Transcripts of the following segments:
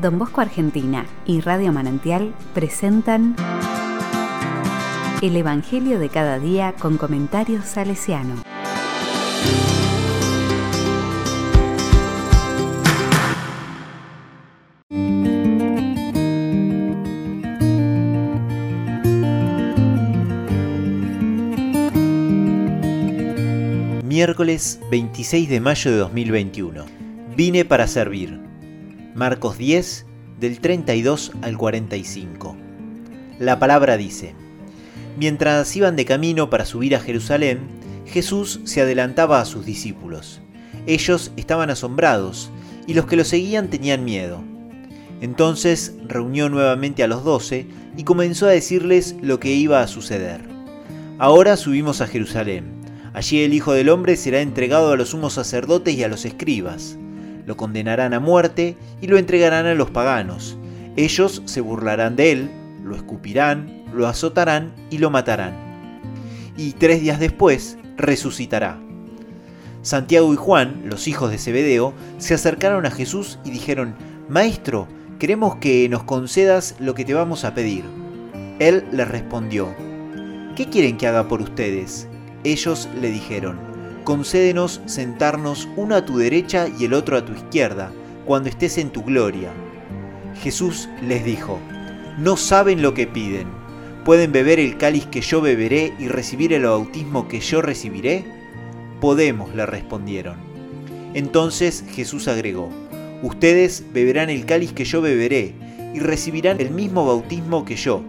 Don Bosco Argentina y Radio Manantial presentan El Evangelio de cada día con comentarios salesiano. Miércoles 26 de mayo de 2021. Vine para servir. Marcos 10, del 32 al 45. La palabra dice, Mientras iban de camino para subir a Jerusalén, Jesús se adelantaba a sus discípulos. Ellos estaban asombrados y los que lo seguían tenían miedo. Entonces reunió nuevamente a los doce y comenzó a decirles lo que iba a suceder. Ahora subimos a Jerusalén Allí el Hijo del Hombre será entregado a los sumos sacerdotes y a los escribas. Lo condenarán a muerte y lo entregarán a los paganos. Ellos se burlarán de él, lo escupirán, lo azotarán y lo matarán. Y tres días después resucitará. Santiago y Juan, los hijos de Zebedeo, se acercaron a Jesús y dijeron, Maestro, queremos que nos concedas lo que te vamos a pedir. Él les respondió, ¿qué quieren que haga por ustedes? Ellos le dijeron, concédenos sentarnos uno a tu derecha y el otro a tu izquierda, cuando estés en tu gloria. Jesús les dijo, no saben lo que piden. ¿Pueden beber el cáliz que yo beberé y recibir el bautismo que yo recibiré? Podemos, le respondieron. Entonces Jesús agregó, Ustedes beberán el cáliz que yo beberé y recibirán el mismo bautismo que yo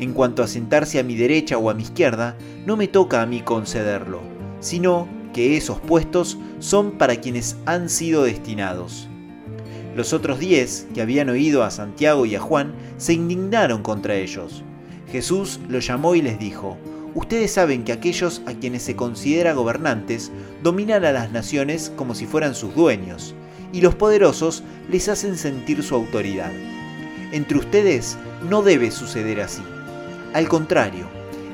en cuanto a sentarse a mi derecha o a mi izquierda, no me toca a mí concederlo, sino que esos puestos son para quienes han sido destinados. Los otros diez, que habían oído a Santiago y a Juan, se indignaron contra ellos. Jesús los llamó y les dijo, Ustedes saben que aquellos a quienes se considera gobernantes dominan a las naciones como si fueran sus dueños, y los poderosos les hacen sentir su autoridad. Entre ustedes no debe suceder así. Al contrario,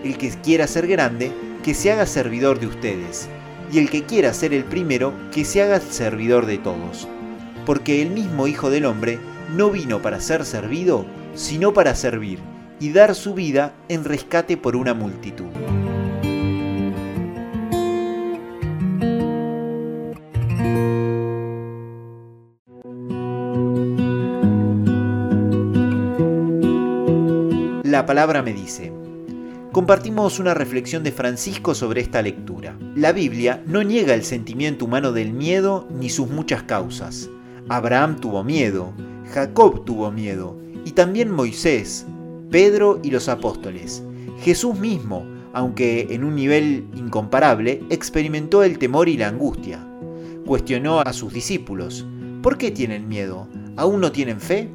el que quiera ser grande, que se haga servidor de ustedes, y el que quiera ser el primero, que se haga servidor de todos. Porque el mismo Hijo del Hombre no vino para ser servido, sino para servir y dar su vida en rescate por una multitud. La palabra me dice. Compartimos una reflexión de Francisco sobre esta lectura. La Biblia no niega el sentimiento humano del miedo ni sus muchas causas. Abraham tuvo miedo, Jacob tuvo miedo, y también Moisés, Pedro y los apóstoles. Jesús mismo, aunque en un nivel incomparable, experimentó el temor y la angustia. Cuestionó a sus discípulos, ¿por qué tienen miedo? ¿Aún no tienen fe?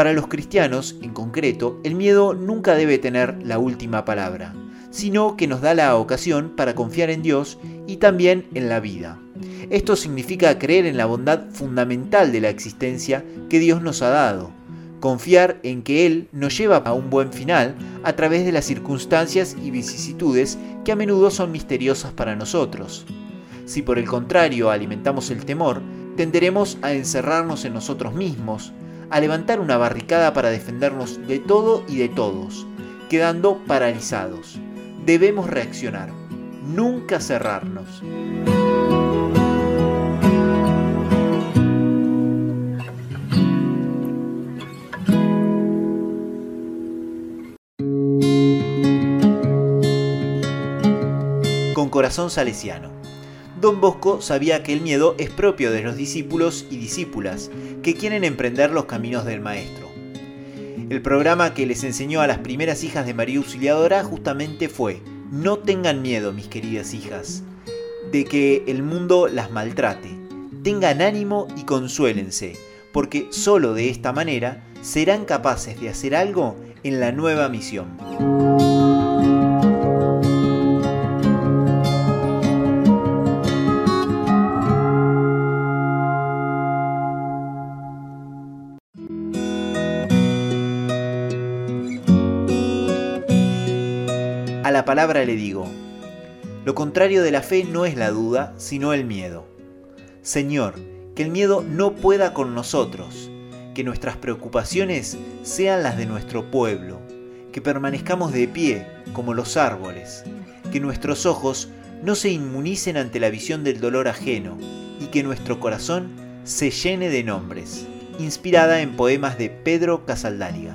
Para los cristianos, en concreto, el miedo nunca debe tener la última palabra, sino que nos da la ocasión para confiar en Dios y también en la vida. Esto significa creer en la bondad fundamental de la existencia que Dios nos ha dado, confiar en que Él nos lleva a un buen final a través de las circunstancias y vicisitudes que a menudo son misteriosas para nosotros. Si por el contrario alimentamos el temor, tenderemos a encerrarnos en nosotros mismos, a levantar una barricada para defendernos de todo y de todos, quedando paralizados. Debemos reaccionar, nunca cerrarnos. Con corazón salesiano. Don Bosco sabía que el miedo es propio de los discípulos y discípulas que quieren emprender los caminos del Maestro. El programa que les enseñó a las primeras hijas de María Auxiliadora justamente fue, no tengan miedo, mis queridas hijas, de que el mundo las maltrate. Tengan ánimo y consuélense, porque solo de esta manera serán capaces de hacer algo en la nueva misión. La palabra le digo, lo contrario de la fe no es la duda, sino el miedo. Señor, que el miedo no pueda con nosotros, que que nuestras preocupaciones sean las de nuestro pueblo, que permanezcamos de pie como los árboles, que nuestros ojos no se inmunicen ante la visión del dolor ajeno y que nuestro corazón se llene de nombres. Inspirada en poemas de Pedro Casaldáliga.